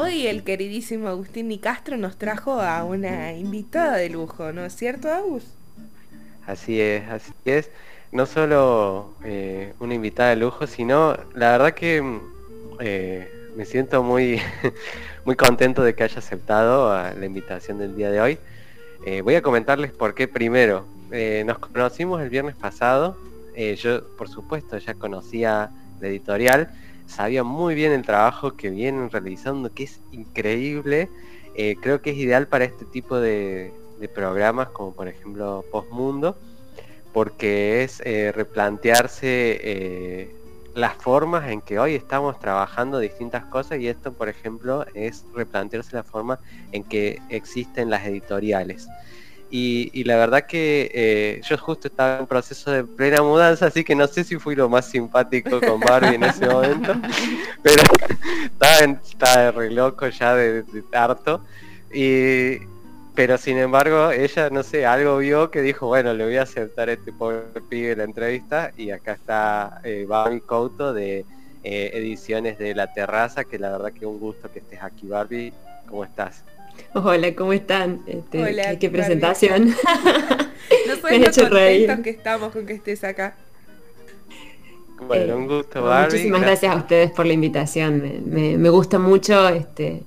Hoy el queridísimo Agustín Nicastro nos trajo a una invitada de lujo, ¿no es cierto, Agus? Así es, así es. No solo eh, una invitada de lujo, sino la verdad que eh, me siento muy, muy contento de que haya aceptado la invitación del día de hoy. Eh, voy a comentarles por qué primero. nos conocimos el viernes pasado. yo, por supuesto, ya conocía la editorial sabía muy bien el trabajo que vienen realizando, que es increíble. Eh, creo que es ideal para este tipo de, programas, como por ejemplo Postmundo, porque es eh, replantearse eh, las formas en que hoy estamos trabajando distintas cosas y esto, por ejemplo, es replantearse la forma en que existen las editoriales. Y, la verdad que eh, yo justo estaba en proceso de plena mudanza, así que no sé si fui lo más simpático con Barbie en ese momento, pero estaba, re loco ya de, harto. Y, pero sin embargo, ella, no sé, algo vio que dijo, bueno, le voy a aceptar a este pobre pibe la entrevista y acá está eh, Barbie Couto de eh, Ediciones de La Terraza, que la verdad que un gusto que estés aquí, Barbie. ¿Cómo estás? Hola, ¿cómo están? Este, Hola, qué, presentación. No Me hecho reír. que estamos con que estés acá. Bueno, un gusto, Barbie. Muchísimas gracias a ustedes por la invitación. Me, gusta mucho, este,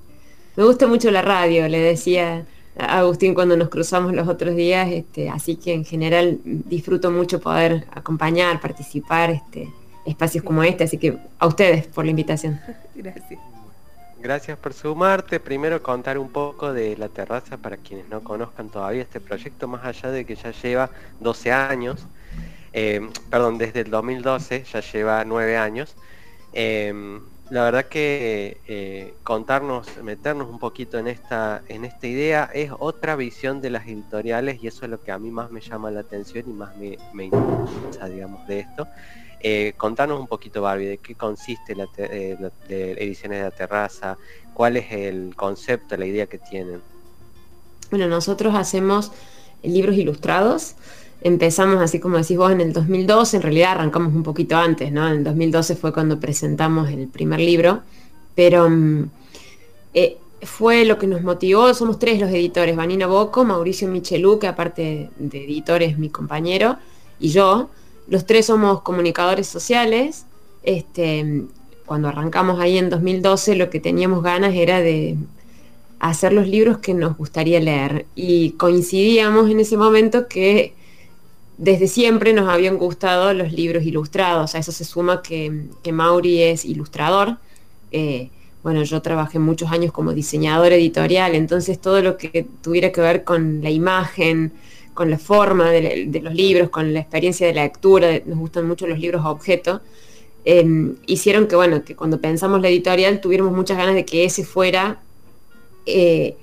me gusta mucho la radio, le decía a Agustín cuando nos cruzamos los otros días, este, así que en general disfruto mucho poder acompañar, participar, este, espacios como este, así que a ustedes por la invitación. Gracias. Gracias por sumarte. Primero contar un poco de la terraza para quienes no conozcan todavía este proyecto, más allá de que ya lleva 12 años, eh, perdón, desde el 2012 ya lleva 9 años. Em, la verdad que eh, contarnos, meternos un poquito en esta, en esta idea es otra visión de las editoriales y eso es lo que a mí más me llama la atención y más me, me interesa, digamos, de esto. Eh, contanos un poquito, Barbie, de qué consiste la, eh, Ediciones de la Terraza, cuál es el concepto, la idea que tienen. Bueno, nosotros hacemos libros ilustrados. Empezamos, así como decís vos, en el 2012, en realidad arrancamos un poquito antes, ¿no? En el 2012 fue cuando presentamos el primer libro, pero mm, eh, fue lo que nos motivó, somos tres los editores, Vanina Boco, Mauricio Michelú, que aparte de editor es mi compañero, y yo, los tres somos comunicadores sociales. Este, cuando arrancamos ahí en 2012 lo que teníamos ganas era de hacer los libros que nos gustaría leer y coincidíamos en ese momento que desde siempre nos habían gustado los libros ilustrados. A eso se suma que, Mauri es ilustrador. Eh, bueno, yo trabajé muchos años como diseñador editorial, entonces todo lo que tuviera que ver con la imagen, con la forma de, los libros, con la experiencia de la lectura, nos gustan mucho los libros objeto, em, hicieron que, bueno, que cuando pensamos la editorial tuviéramos muchas ganas de que ese fuera eh,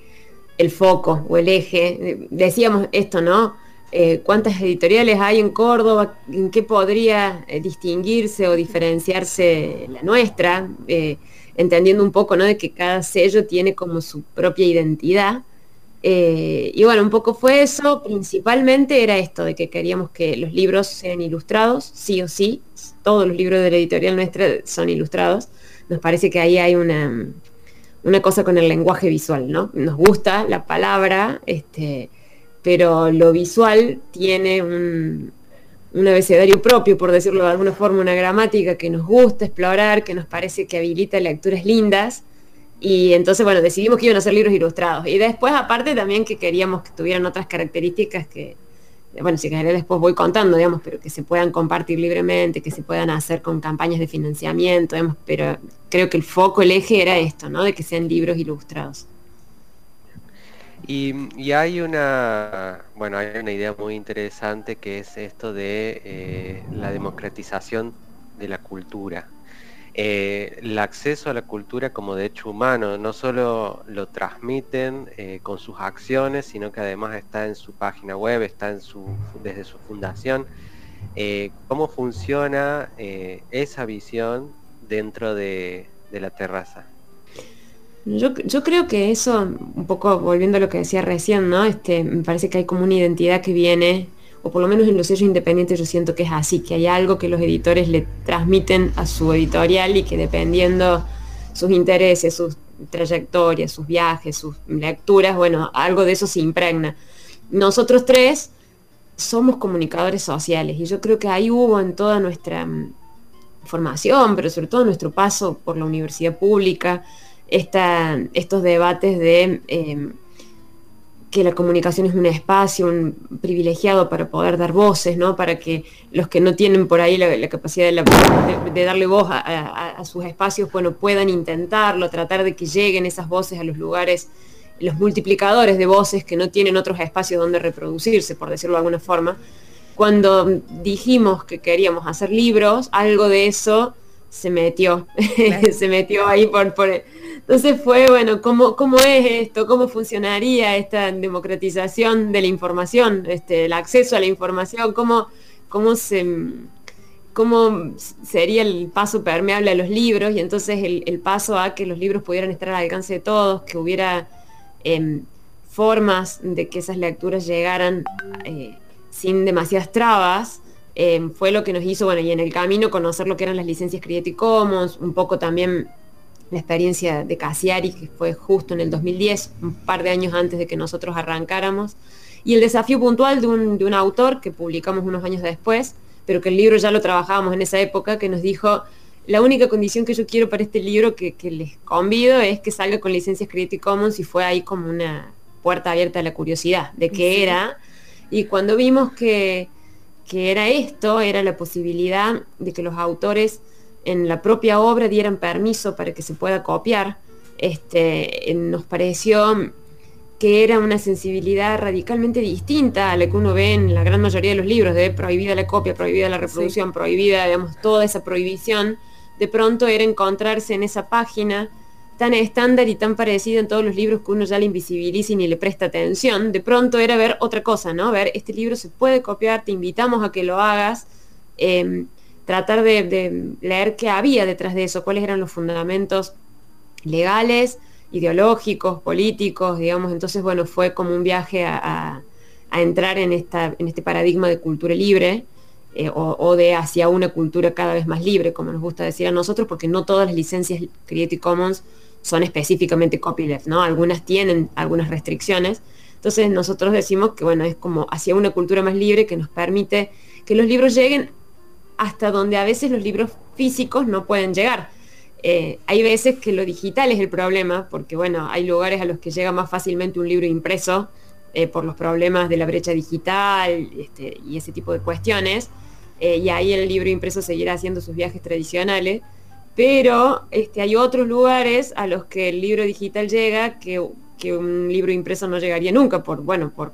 el foco o el eje. Decíamos esto, ¿no? Eh, ¿Cuántas editoriales hay en Córdoba? ¿En qué podría eh, distinguirse o diferenciarse la nuestra? entendiendo un poco, ¿no? De que cada sello tiene como su propia identidad. Eh, y bueno, un poco fue eso, principalmente era esto, de que queríamos que los libros sean ilustrados, sí o sí, todos los libros de la editorial nuestra son ilustrados. Nos parece que ahí hay una, una cosa con el lenguaje visual, ¿no? Nos gusta la palabra, este, pero lo visual tiene un, un abecedario propio, por decirlo de alguna forma, una gramática que nos gusta explorar, que nos parece que habilita lecturas lindas y entonces, bueno, decidimos que iban a ser libros ilustrados. Y después, aparte, también que queríamos que tuvieran otras características que, bueno, si querés después voy contando, digamos, pero que se puedan compartir libremente, que se puedan hacer con campañas de financiamiento, digamos, pero creo que el foco, el eje era esto, ¿no? De que sean libros ilustrados. Y, hay una, bueno, hay una idea muy interesante que es esto de eh, la democratización de la cultura eh, el acceso a la cultura como derecho humano, no solo lo transmiten eh, con sus acciones, sino que además está en su página web, está en su, desde su fundación. Eh, ¿Cómo funciona esa visión dentro de, la terraza? Yo, yo, creo que eso, un poco volviendo a lo que decía recién, ¿no? Este, me parece que hay como una identidad que viene o por lo menos en los sellos independientes yo siento que es así, que hay algo que los editores le transmiten a su editorial y que dependiendo sus intereses, sus trayectoria, sus viajes, sus lecturas, bueno, algo de eso se impregna. Nosotros tres somos comunicadores sociales y yo creo que ahí hubo en toda nuestra mm, formación, pero sobre todo en nuestro paso por la universidad pública, estos debates de em, que la comunicación es un espacio un privilegiado para poder dar voces, ¿no? Para que los que no tienen por ahí la, capacidad de, darle voz a, sus espacios, bueno, puedan intentarlo, tratar de que lleguen esas voces a los lugares, los multiplicadores de voces que no tienen otros espacios donde reproducirse, por decirlo de alguna forma. Cuando dijimos que queríamos hacer libros, algo de eso se metió, se metió ahí por, por entonces fue, bueno, ¿cómo, ¿cómo es esto? ¿Cómo funcionaría esta democratización de la información? Este, el acceso a la información, ¿cómo, cómo se cómo sería el paso permeable a los libros y entonces el, paso a que los libros pudieran estar al alcance de todos, que hubiera em, formas de que esas lecturas llegaran eh, sin demasiadas trabas, em, fue lo que nos hizo, bueno, y en el camino conocer lo que eran las licencias Creative Commons, un poco también la experiencia de Casiari, que fue justo en el 2010, un par de años antes de que nosotros arrancáramos, y el desafío puntual de un, autor que publicamos unos años después, pero que el libro ya lo trabajábamos en esa época, que nos dijo, la única condición que yo quiero para este libro que, les convido es que salga con licencias Creative Commons y fue ahí como una puerta abierta a la curiosidad de qué era. Y cuando vimos que, que era esto, era la posibilidad de que los autores en la propia obra dieran permiso para que se pueda copiar, este, nos pareció que era una sensibilidad radicalmente distinta a la que uno ve en la gran mayoría de los libros, de prohibida la copia, prohibida la reproducción, prohibida, digamos, toda esa prohibición, de pronto era encontrarse en esa página tan estándar y tan parecida en todos los libros que uno ya le invisibiliza ni le presta atención, de pronto era ver otra cosa, ¿no? Ver, este libro se puede copiar, te invitamos a que lo hagas, em, tratar de, leer qué había detrás de eso, cuáles eran los fundamentos legales, ideológicos, políticos, digamos. Entonces, bueno, fue como un viaje a, entrar en, esta, en este paradigma de cultura libre eh, o, de hacia una cultura cada vez más libre, como nos gusta decir a nosotros, porque no todas las licencias Creative Commons son específicamente copyleft, ¿no? Algunas tienen algunas restricciones. Entonces nosotros decimos que, bueno, es como hacia una cultura más libre que nos permite que los libros lleguen hasta donde a veces los libros físicos no pueden llegar. Eh, hay veces que lo digital es el problema, porque bueno, hay lugares a los que llega más fácilmente un libro impreso eh, por los problemas de la brecha digital este, y ese tipo de cuestiones, eh, y ahí el libro impreso seguirá haciendo sus viajes tradicionales, pero este, hay otros lugares a los que el libro digital llega que, que un libro impreso no llegaría nunca, por, bueno, por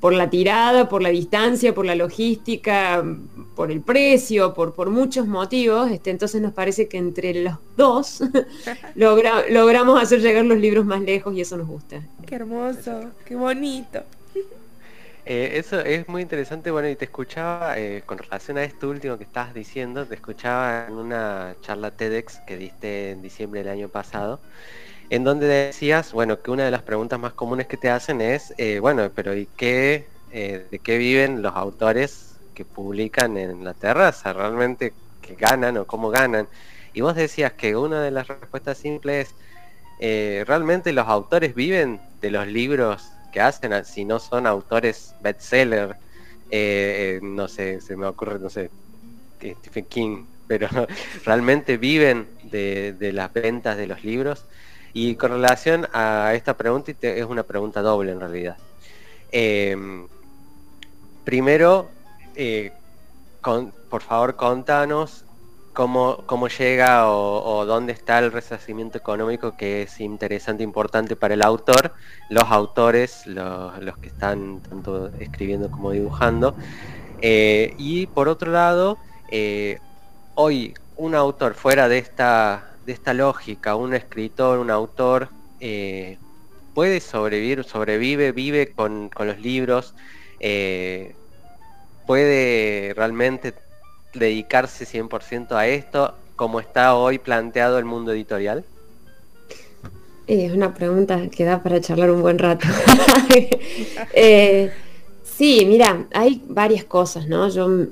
por la tirada, por la distancia, por la logística, por el precio, por, por muchos motivos. Este, entonces nos parece que entre los dos logramos hacer llegar los libros más lejos y eso nos gusta. Qué hermoso, qué bonito. Eh, eso es muy interesante, bueno, y te escuchaba eh, con relación a esto último que estabas diciendo, te escuchaba en una charla TEDx que diste en diciembre del año pasado, en donde decías, bueno, que una de las preguntas más comunes que te hacen es, eh, bueno, pero ¿y qué, eh, de qué viven los autores que publican en la terraza? ¿Realmente que ganan o cómo ganan? Y vos decías que una de las respuestas simples es, eh, ¿realmente los autores viven de los libros que hacen, si no son autores bestseller? no sé, se me ocurre, no sé, Stephen King, pero realmente viven de, de las ventas de los libros. Y con relación a esta pregunta, es una pregunta doble en realidad. Em, primero, eh, por favor, contanos cómo, cómo llega o, dónde está el resarcimiento económico que es interesante, importante para el autor, los autores, los, que están tanto escribiendo como dibujando. Eh, y por otro lado, eh, hoy un autor fuera de esta de esta lógica, un escritor, un autor, eh, puede sobrevivir, sobrevive, vive con, los libros, puede realmente dedicarse 100% a esto, como está hoy planteado el mundo editorial? Eh, es una pregunta que da para charlar un buen rato. sí, mira, hay varias cosas, ¿no? Yo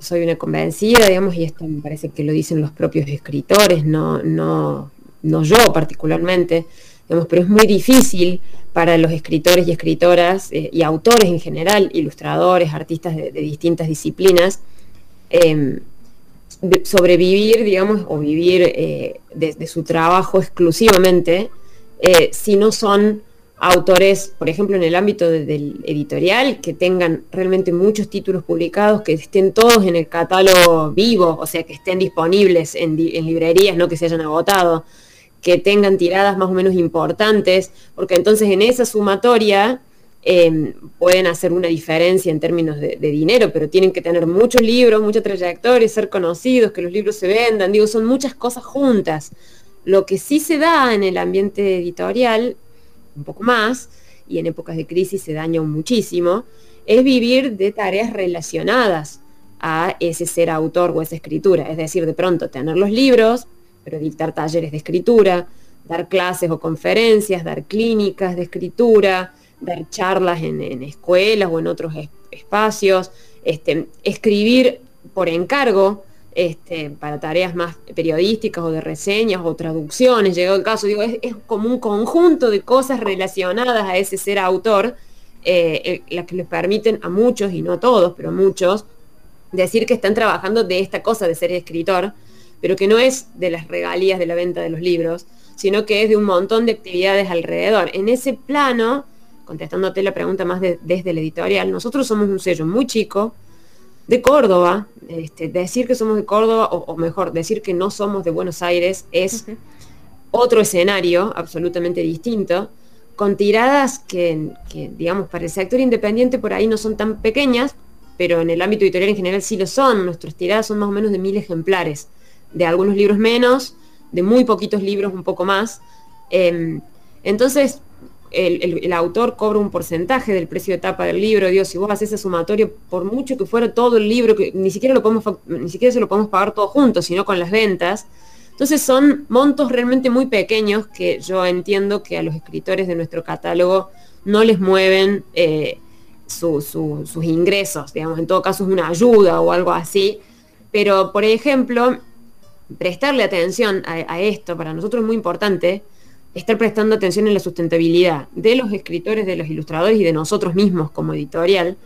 soy una convencida, digamos, y esto me parece que lo dicen los propios escritores, no, no, no yo particularmente, pero es muy difícil para los escritores y escritoras eh, y autores en general, ilustradores, artistas de, distintas disciplinas, em, sobrevivir, digamos, o vivir eh, de, su trabajo exclusivamente, eh, si no son autores, por ejemplo, en el ámbito del editorial, que tengan realmente muchos títulos publicados, que estén todos en el catálogo vivo, o sea, que estén disponibles en, en librerías, no que se hayan agotado que tengan tiradas más o menos importantes, porque entonces en esa sumatoria em, pueden hacer una diferencia en términos de, dinero, pero tienen que tener muchos libros, mucha trayectoria, ser conocidos, que los libros se vendan, digo, son muchas cosas juntas. Lo que sí se da en el ambiente editorial, un poco más, y en épocas de crisis se daña muchísimo, es vivir de tareas relacionadas a ese ser autor o esa escritura, es decir, de pronto tener los libros, pero dictar talleres de escritura, dar clases o conferencias, dar clínicas de escritura, dar charlas en, escuelas o en otros espacios, este, escribir por encargo este, para tareas más periodísticas o de reseñas o traducciones, llegado el caso, digo, es, como un conjunto de cosas relacionadas a ese ser autor, eh, las que les permiten a muchos, y no a todos, pero a muchos, decir que están trabajando de esta cosa de ser escritor, pero que no es de las regalías de la venta de los libros, sino que es de un montón de actividades alrededor. En ese plano, contestándote la pregunta más desde el editorial, nosotros somos un sello muy chico de Córdoba. Este, decir que somos de Córdoba, o, mejor, decir que no somos de Buenos Aires es otro escenario absolutamente distinto, con tiradas que, que, digamos, para el sector independiente por ahí no son tan pequeñas, pero en el ámbito editorial en general sí lo son. Nuestras tiradas son más o menos de mil ejemplares de algunos libros menos, de muy poquitos libros un poco más. Em, entonces, el, autor cobra un porcentaje del precio de tapa del libro. Dios, si vos haces ese sumatorio, por mucho que fuera todo el libro, que ni siquiera, lo podemos, ni siquiera se lo podemos pagar todo juntos, sino con las ventas. Entonces son montos realmente muy pequeños que yo entiendo que a los escritores de nuestro catálogo no les mueven eh, sus ingresos, digamos, en todo caso es una ayuda o algo así. Pero, por ejemplo, prestarle atención a, esto, para nosotros es muy importante, estar prestando atención en la sustentabilidad de los escritores, de los ilustradores y de nosotros mismos como editorial,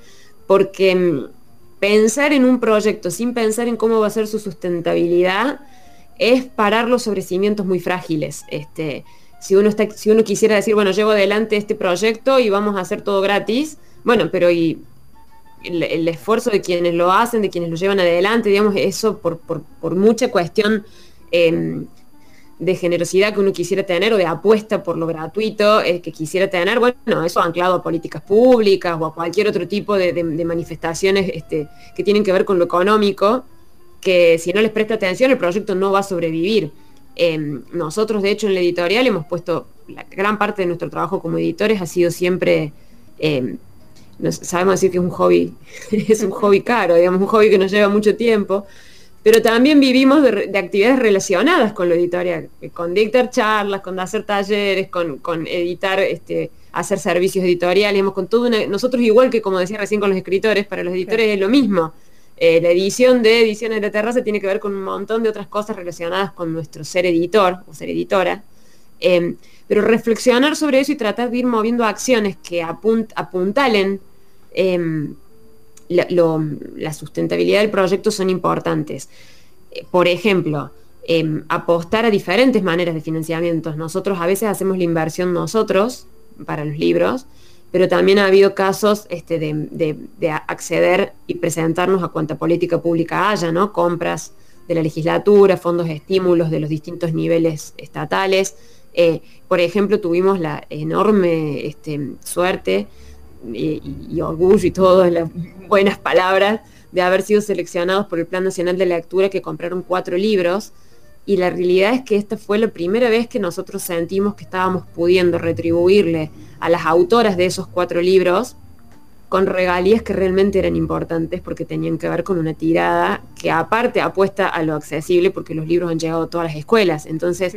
porque mm, pensar en un proyecto sin pensar en cómo va a ser su sustentabilidad es parar los sobre cimientos muy frágiles. Este, si uno, está, si uno quisiera decir, bueno, llevo adelante este proyecto y vamos a hacer todo gratis, bueno, pero y el, esfuerzo de quienes lo hacen, de quienes lo llevan adelante, digamos, eso por, mucha cuestión em, de generosidad que uno quisiera tener o de apuesta por lo gratuito eh, que quisiera tener, bueno, eso anclado a políticas públicas o a cualquier otro tipo de, manifestaciones este, que tienen que ver con lo económico, que si no les presta atención el proyecto no va a sobrevivir. Em, nosotros, de hecho, en la editorial hemos puesto, la gran parte de nuestro trabajo como editores ha sido siempre em, sabemos decir que es un hobby, es un hobby caro, digamos, un hobby que nos lleva mucho tiempo, pero también vivimos de, actividades relacionadas con lo editorial, con dictar charlas, con hacer talleres, con, editar, este, hacer servicios editoriales, con todo nosotros igual que como decía recién con los escritores, para los editores es lo mismo. Eh, la edición de Ediciones de la Terraza tiene que ver con un montón de otras cosas relacionadas con nuestro ser editor o ser editora. Em, pero reflexionar sobre eso y tratar de ir moviendo acciones que apuntalen em, la, sustentabilidad del proyecto son importantes. Eh, por ejemplo, em, apostar a diferentes maneras de financiamiento. Nosotros a veces hacemos la inversión nosotros para los libros, pero también ha habido casos este, de, de, acceder y presentarnos a cuanta política pública haya, ¿no? Compras de la legislatura, fondos de estímulos de los distintos niveles estatales, eh, por ejemplo, tuvimos la enorme este, suerte y, orgullo y todas las buenas palabras de haber sido seleccionados por el Plan Nacional de Lectura que compraron cuatro libros. Y la realidad es que esta fue la primera vez que nosotros sentimos que estábamos pudiendo retribuirle a las autoras de esos cuatro libros con regalías que realmente eran importantes porque tenían que ver con una tirada que aparte apuesta a lo accesible porque los libros han llegado a todas las escuelas. Entonces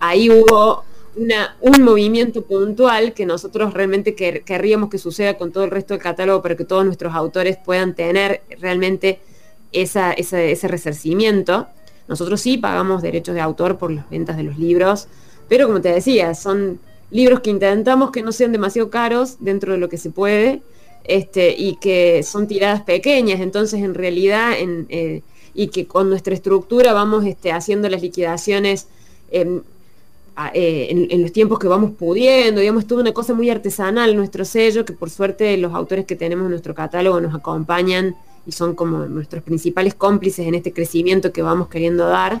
ahí hubo un movimiento puntual que nosotros realmente querríamos que suceda con todo el resto del catálogo para que todos nuestros autores puedan tener realmente ese resarcimiento. Nosotros sí pagamos derechos de autor por las ventas de los libros, pero como te decía, son libros que intentamos que no sean demasiado caros dentro de lo que se puede este, y que son tiradas pequeñas, entonces en realidad, eh, y que con nuestra estructura vamos este, haciendo las liquidaciones eh, en, los tiempos que vamos pudiendo, digamos, es toda una cosa muy artesanal nuestro sello, que por suerte los autores que tenemos en nuestro catálogo nos acompañan y son como nuestros principales cómplices en este crecimiento que vamos queriendo dar.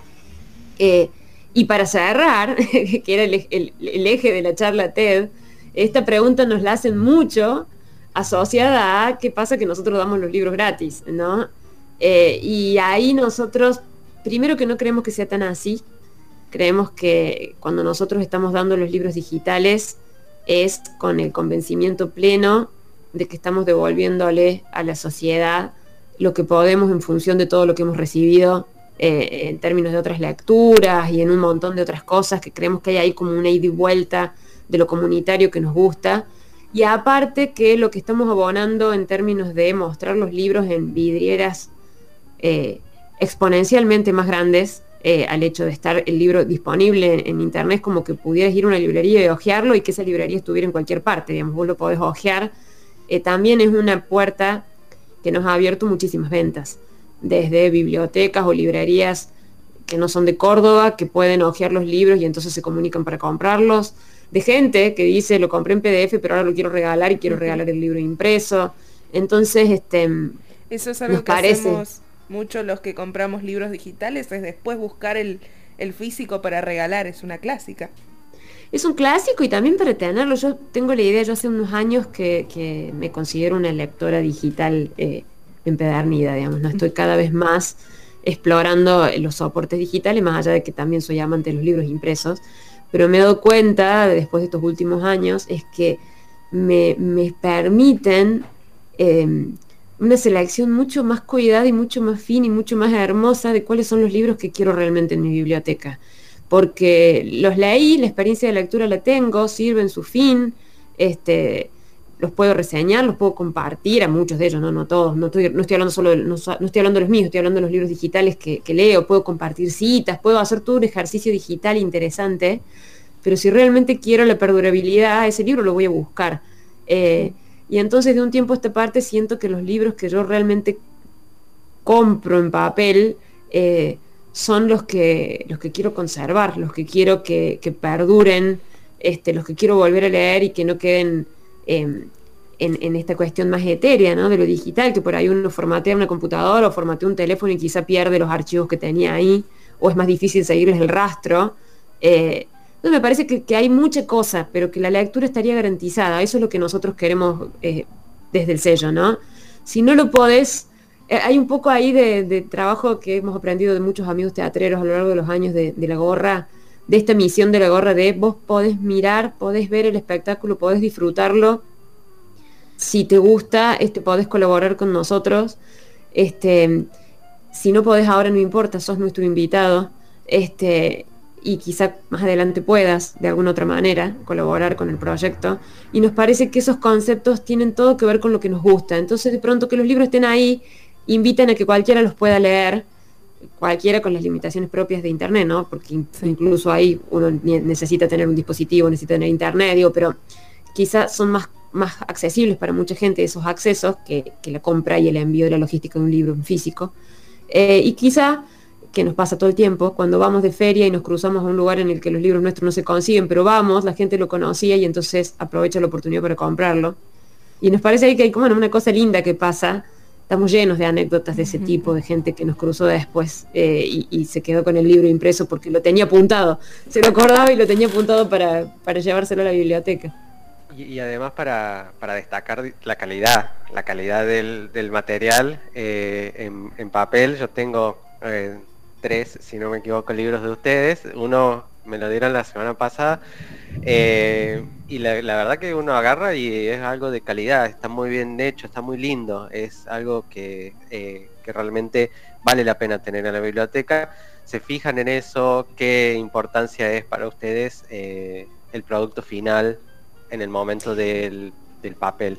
Eh, y para cerrar, que era el, eje de la charla TED, esta pregunta nos la hacen mucho asociada a qué pasa que nosotros damos los libros gratis, ¿no? Eh, y ahí nosotros, primero que no creemos que sea tan así, creemos que cuando nosotros estamos dando los libros digitales es con el convencimiento pleno de que estamos devolviéndole a la sociedad lo que podemos en función de todo lo que hemos recibido eh, en términos de otras lecturas y en un montón de otras cosas que creemos que hay ahí como una ida y vuelta de lo comunitario que nos gusta. Y aparte que lo que estamos abonando en términos de mostrar los libros en vidrieras eh, exponencialmente más grandes, eh, al hecho de estar el libro disponible en, internet, como que pudieras ir a una librería y hojearlo y que esa librería estuviera en cualquier parte, digamos, vos lo podés hojear, también es una puerta que nos ha abierto muchísimas ventas desde bibliotecas o librerías que no son de Córdoba, que pueden hojear los libros y entonces se comunican para comprarlos, de gente que dice lo compré en PDF pero ahora lo quiero regalar y quiero regalar el libro impreso. Entonces, este eso es algo que hacemos mucho los que compramos libros digitales, es después buscar el, físico para regalar, es una clásica. Es un clásico y también para tenerlo. Yo tengo la idea, yo hace unos años que, me considero una lectora digital eh, empedernida, digamos, ¿no? Estoy cada vez más explorando los soportes digitales, más allá de que también soy amante de los libros impresos, pero me he dado cuenta, después de estos últimos años, es que me, permiten em, una selección mucho más cuidada y mucho más fina y mucho más hermosa de cuáles son los libros que quiero realmente en mi biblioteca. Porque los leí, la experiencia de lectura la tengo, sirven su fin, este, los puedo reseñar, los puedo compartir a muchos de ellos, no, no todos, no estoy, no estoy hablando solo, de, no, estoy hablando los míos, estoy hablando de los libros digitales que, leo, puedo compartir citas, puedo hacer todo un ejercicio digital interesante, pero si realmente quiero la perdurabilidad, ese libro lo voy a buscar. Eh, y entonces de un tiempo a esta parte siento que los libros que yo realmente compro en papel eh, son los que, los que quiero conservar, los que quiero que, perduren, este, los que quiero volver a leer y que no queden Em, en, esta cuestión más etérea, ¿no? De lo digital, que por ahí uno formatea una computadora o formatea un teléfono y quizá pierde los archivos que tenía ahí, o es más difícil seguirles el rastro. Eh, me parece que, hay mucha cosa, pero que la lectura estaría garantizada. Eso es lo que nosotros queremos eh, desde el sello, ¿no? Si no lo podés, eh, hay un poco ahí de, trabajo que hemos aprendido de muchos amigos teatreros a lo largo de los años de, de la gorra, de esta misión de la gorra de vos podés mirar, podés ver el espectáculo, podés disfrutarlo. Si te gusta, este, podés colaborar con nosotros. Este, si no podés ahora, no importa, sos nuestro invitado. Este, y quizá más adelante puedas, de alguna otra manera, colaborar con el proyecto. Y nos parece que esos conceptos tienen todo que ver con lo que nos gusta. Entonces, de pronto que los libros estén ahí, invitan a que cualquiera los pueda leer cualquiera con las limitaciones propias de Internet, ¿no? Porque incluso ahí uno necesita tener un dispositivo, necesita tener Internet, digo, pero quizás son más, más accesibles para mucha gente esos accesos que, la compra y el envío de la logística de un libro en físico. Eh, y quizá, que nos pasa todo el tiempo, cuando vamos de feria y nos cruzamos a un lugar en el que los libros nuestros no se consiguen, pero vamos, la gente lo conocía y entonces aprovecha la oportunidad para comprarlo. Y nos parece ahí que hay como una cosa linda que pasa estamos llenos de anécdotas de ese tipo, de gente que nos cruzó después eh, y, se quedó con el libro impreso porque lo tenía apuntado, se lo acordaba y lo tenía apuntado para, llevárselo a la biblioteca. Y, además para, destacar la calidad, la calidad del, material eh, en, papel, yo tengo eh, tres, si no me equivoco, libros de ustedes, uno me lo dieron la semana pasada. Eh, y la, verdad que uno agarra y es algo de calidad, está muy bien hecho, está muy lindo, es algo que, eh, realmente vale la pena tener en la biblioteca. Se fijan en eso, qué importancia es para ustedes eh, el producto final en el momento del, papel.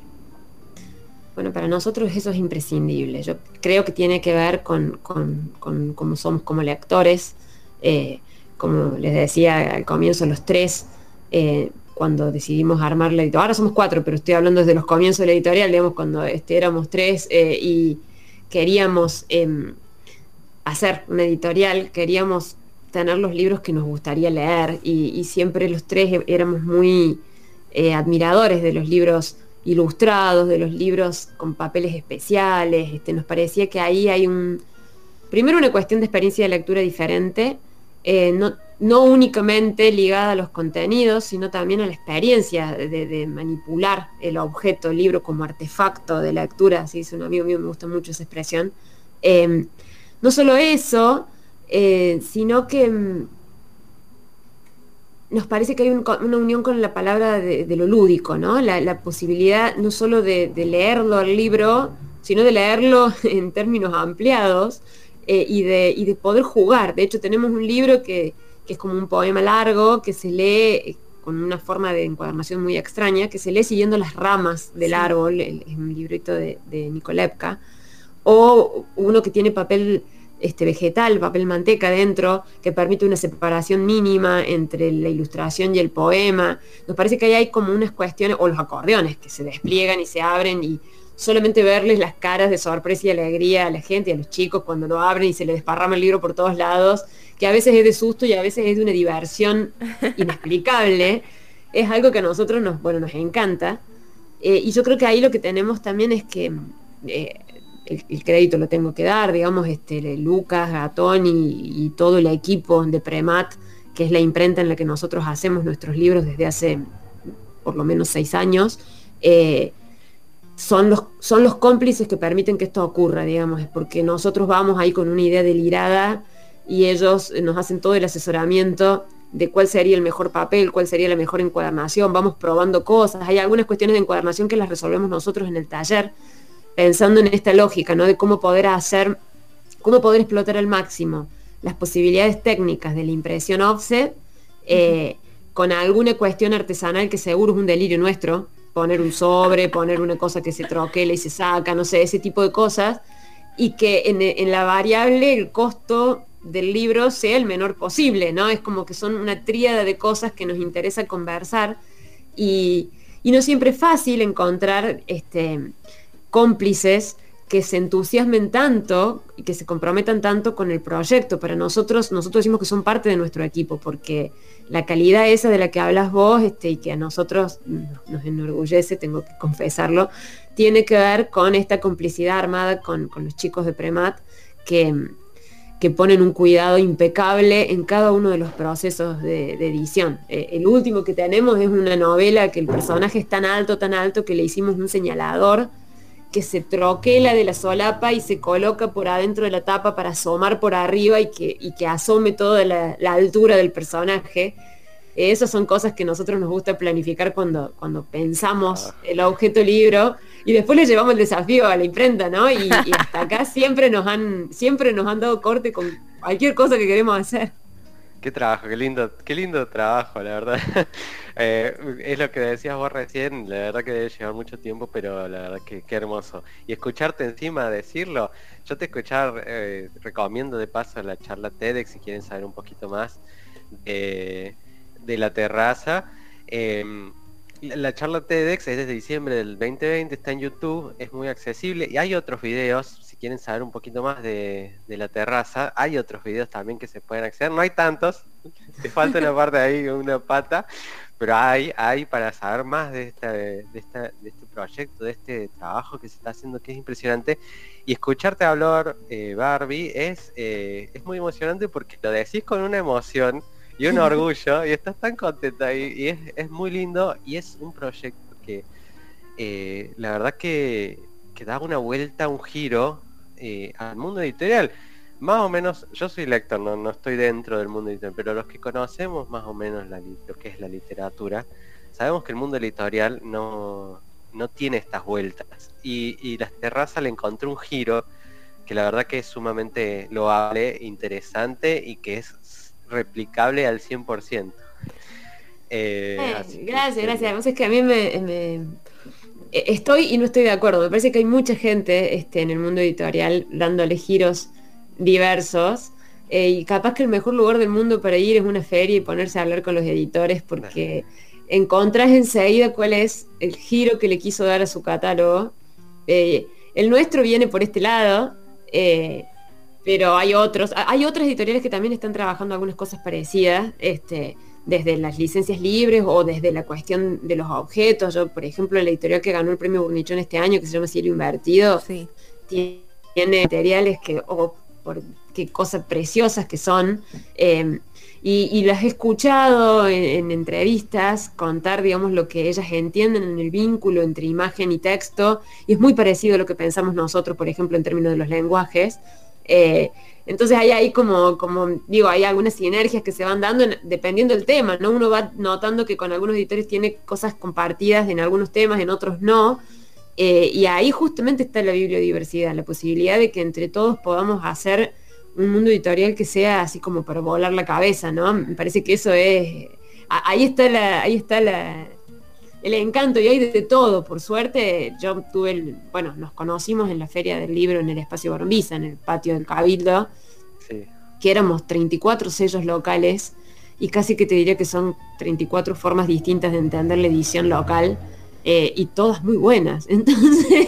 Bueno, para nosotros eso es imprescindible. Yo creo que tiene que ver con, cómo somos como lectores. Eh, como les decía al comienzo, los tres, eh, cuando decidimos armar la editorial, ahora somos cuatro, pero estoy hablando desde los comienzos de la editorial, digamos, cuando este, éramos tres eh, y queríamos em, hacer una editorial, queríamos tener los libros que nos gustaría leer y, siempre los tres éramos muy admiradores de los libros ilustrados, de los libros con papeles especiales. Este, nos parecía que ahí hay un, primero una cuestión de experiencia de lectura diferente, eh, no, no, únicamente ligada a los contenidos, sino también a la experiencia de, manipular el objeto, el libro como artefacto de lectura, así dice un amigo mío, me gusta mucho esa expresión. Eh, no solo eso, eh, sino que mm, nos parece que hay una unión con la palabra de, lo lúdico, ¿no? La, posibilidad no solo de, leerlo al libro, sino de leerlo en términos ampliados eh, y, de, poder jugar. De hecho, tenemos un libro que, es como un poema largo, que se lee eh, con una forma de encuadernación muy extraña, que se lee siguiendo las ramas del árbol, es un librito de, de Nicolevka, o uno que tiene papel este, vegetal, papel manteca dentro, que permite una separación mínima entre la ilustración y el poema. Nos parece que ahí hay como unas cuestiones, o los acordeones que se despliegan y se abren y solamente verles las caras de sorpresa y alegría a la gente a los chicos cuando lo abren y se les desparrama el libro por todos lados, que a veces es de susto y a veces es de una diversión inexplicable, es algo que a nosotros nos, bueno, nos encanta. Eh, y yo creo que ahí lo que tenemos también es que eh, el, crédito lo tengo que dar, digamos, este, Lucas, Gatón y, todo el equipo de Premat, que es la imprenta en la que nosotros hacemos nuestros libros desde hace por lo menos seis años, eh, son, los, son los cómplices que permiten que esto ocurra, digamos, es porque nosotros vamos ahí con una idea delirada y ellos nos hacen todo el asesoramiento de cuál sería el mejor papel, cuál sería la mejor encuadernación, vamos probando cosas, hay algunas cuestiones de encuadernación que las resolvemos nosotros en el taller, pensando en esta lógica, ¿no? De cómo poder hacer, cómo poder explotar al máximo las posibilidades técnicas de la impresión offset eh, con alguna cuestión artesanal que seguro es un delirio nuestro, poner un sobre, poner una cosa que se troquela y se saca, no sé, ese tipo de cosas, y que en, la variable el costo del libro sea el menor posible, ¿no? Es como que son una tríada de cosas que nos interesa conversar y, y no siempre es fácil encontrar este, cómplices que se entusiasmen tanto y que se comprometan tanto con el proyecto. Para nosotros, nosotros decimos que son parte de nuestro equipo, porque la calidad esa de la que hablas vos este, y que a nosotros nos enorgullece, tengo que confesarlo, tiene que ver con esta complicidad armada con, los chicos de Premat que, que, ponen un cuidado impecable en cada uno de los procesos de, edición. Eh, el último que tenemos es una novela que el personaje es tan alto, tan alto, que le hicimos un señalador que se troquela de la solapa y se coloca por adentro de la tapa para asomar por arriba y que, que asome toda la, altura del personaje. Esas son cosas que nosotros nos gusta planificar cuando, cuando pensamos ah. el objeto libro y después le llevamos el desafío a la imprenta, ¿no? Y, y, hasta acá siempre nos han, siempre nos han dado corte con cualquier cosa que queremos hacer. Qué trabajo, qué lindo, qué lindo trabajo, la verdad. Eh, es lo que decías vos recién, la verdad que debe llevar mucho tiempo, pero la verdad que qué hermoso. Y escucharte encima decirlo, yo te escuchar, eh, recomiendo de paso la charla TEDx si quieren saber un poquito más de, la terraza. Em, la charla TEDx es desde diciembre del 2020, está en YouTube, es muy accesible y hay otros videos quieren saber un poquito más de, la terraza, hay otros videos también que se pueden acceder. No hay tantos, te falta una parte ahí, una pata, pero hay, hay para saber más de, esta, de, esta, de este proyecto, de este trabajo que se está haciendo, que es impresionante. Y escucharte hablar, eh, Barbie, es, eh, es muy emocionante porque lo decís con una emoción y un orgullo y estás tan contenta y, y es, es, muy lindo y es un proyecto que eh, la verdad que, que da una vuelta, un giro eh, al mundo editorial. Más o menos, yo soy lector, no, no estoy dentro del mundo editorial, pero los que conocemos más o menos lo que es la literatura, sabemos que el mundo editorial no, no tiene estas vueltas. Y, y la terraza le encontré un giro que la verdad que es sumamente loable, interesante y que es replicable al 100%. Eh, eh, gracias, gracias. Además es que a mí me estoy y no estoy de acuerdo. Me parece que hay mucha gente este, en el mundo editorial dándole giros diversos. Eh, y capaz que el mejor lugar del mundo para ir es una feria y ponerse a hablar con los editores porque encontrás enseguida cuál es el giro que le quiso dar a su catálogo. Eh, el nuestro viene por este lado, eh, pero hay otros, hay otras editoriales que también están trabajando algunas cosas parecidas, este, desde las licencias libres o desde la cuestión de los objetos. Yo, por ejemplo, la editorial que ganó el premio Burnichón este año, que se llama Cielo Invertido, tiene materiales que, oh, por qué cosas preciosas que son. Eh, y, las he escuchado en, entrevistas contar, digamos, lo que ellas entienden en el vínculo entre imagen y texto, y es muy parecido a lo que pensamos nosotros, por ejemplo, en términos de los lenguajes. Eh, entonces hay ahí como, como, digo, hay algunas sinergias que se van dando dependiendo del tema, ¿no? Uno va notando que con algunos editores tiene cosas compartidas en algunos temas, en otros no. Eh, y ahí justamente está la bibliodiversidad, la posibilidad de que entre todos podamos hacer un mundo editorial que sea así como para volar la cabeza, ¿no? Me parece que eso es. Ahí está la, ahí está la, el encanto y hay de todo. Por suerte, yo tuve el, bueno, nos conocimos en la feria del libro en el espacio Borombiza, en el patio del Cabildo, que éramos 34 sellos locales y casi que te diría que son 34 formas distintas de entender la edición local eh, y todas muy buenas. Entonces,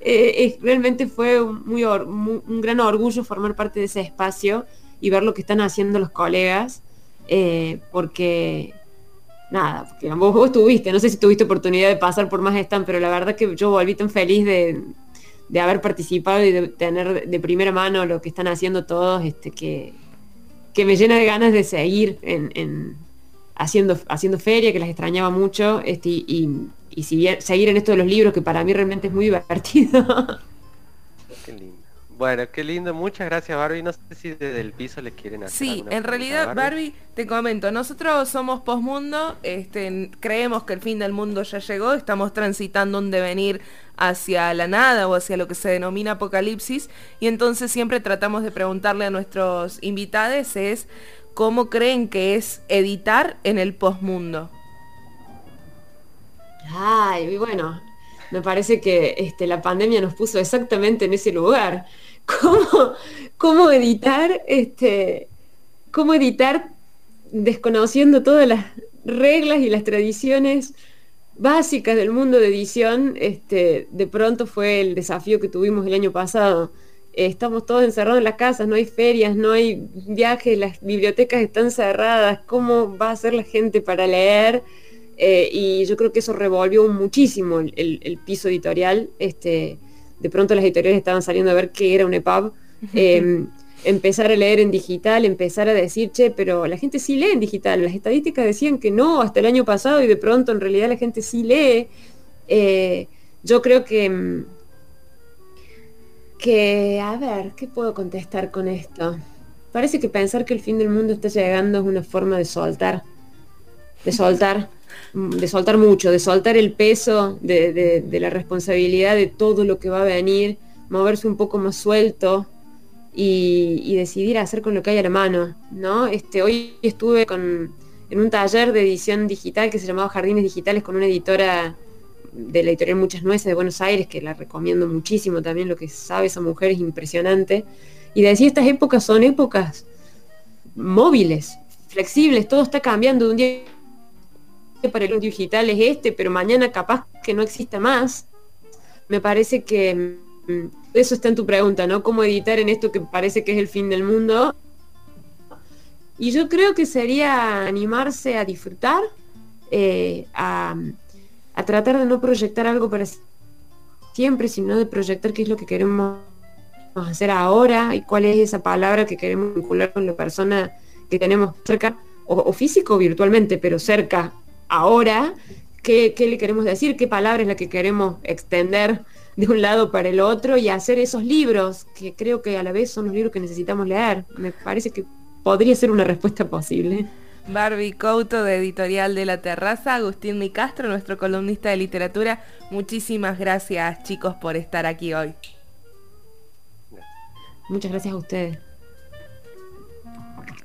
eh, realmente fue muy, un gran orgullo formar parte de ese espacio y ver lo que están haciendo los colegas, eh, porque, nada, porque vos, vos estuviste, no sé si tuviste oportunidad de pasar por más stand, pero la verdad que yo volví tan feliz de, haber participado y de tener de primera mano lo que están haciendo todos, este, que, que me llena de ganas de seguir en, haciendo, haciendo feria, que las extrañaba mucho, este, y, y si seguir en esto de los libros, que para mí realmente es muy divertido. Qué lindo. Bueno, qué lindo. Muchas gracias, Barbie. No sé si desde el piso les quieren hacer. Sí, en realidad, Barbie? te comento, nosotros somos Postmundo, este, creemos que el fin del mundo ya llegó, estamos transitando un devenir hacia la nada o hacia lo que se denomina apocalipsis, y entonces siempre tratamos de preguntarle a nuestros invitados es cómo creen que es editar en el postmundo. Ay, bueno, me parece que este, la pandemia nos puso exactamente en ese lugar. ¿Cómo, cómo editar, este, cómo editar desconociendo todas las reglas y las tradiciones básicas del mundo de edición? Este, de pronto fue el desafío que tuvimos el año pasado. Estamos todos encerrados en las casas, no hay ferias, no hay viajes, las bibliotecas están cerradas. ¿Cómo va a ser la gente para leer? Eh, y yo creo que eso revolvió muchísimo el, piso editorial. Este, de pronto las editoriales estaban saliendo a ver qué era un EPUB. Em, empezar a leer en digital, empezar a decir, che, pero la gente sí lee en digital. Las estadísticas decían que no hasta el año pasado y de pronto en realidad la gente sí lee. Eh, yo creo que, em, que, a ver, ¿qué puedo contestar con esto? Parece que pensar que el fin del mundo está llegando es una forma de soltar, de soltar de soltar mucho, de soltar el peso de, la responsabilidad de todo lo que va a venir, moverse un poco más suelto y, decidir hacer con lo que hay a la mano. ¿no? Este, hoy estuve con, en un taller de edición digital que se llamaba Jardines Digitales con una editora de la editorial Muchas Nueces de Buenos Aires, que la recomiendo muchísimo también, lo que sabe esa mujer es impresionante. Y decía, estas épocas son épocas móviles, flexibles, todo está cambiando de un día para el digital es este, pero mañana capaz que no exista más. Me parece que mm, eso está en tu pregunta, ¿no? ¿Cómo editar en esto que parece que es el fin del mundo? Y yo creo que sería animarse a disfrutar, eh, a, a tratar de no proyectar algo para siempre, sino de proyectar qué es lo que queremos hacer ahora y cuál es esa palabra que queremos vincular con la persona que tenemos cerca, o, o físico virtualmente, pero cerca ahora, ¿qué, le queremos decir, qué palabra es la que queremos extender de un lado para el otro y hacer esos libros, que creo que a la vez son los libros que necesitamos leer. Me parece que podría ser una respuesta posible. Barbie Couto de Editorial de la Terraza, Agustín Micastro, nuestro columnista de literatura. Muchísimas gracias chicos por estar aquí hoy. Muchas gracias a ustedes.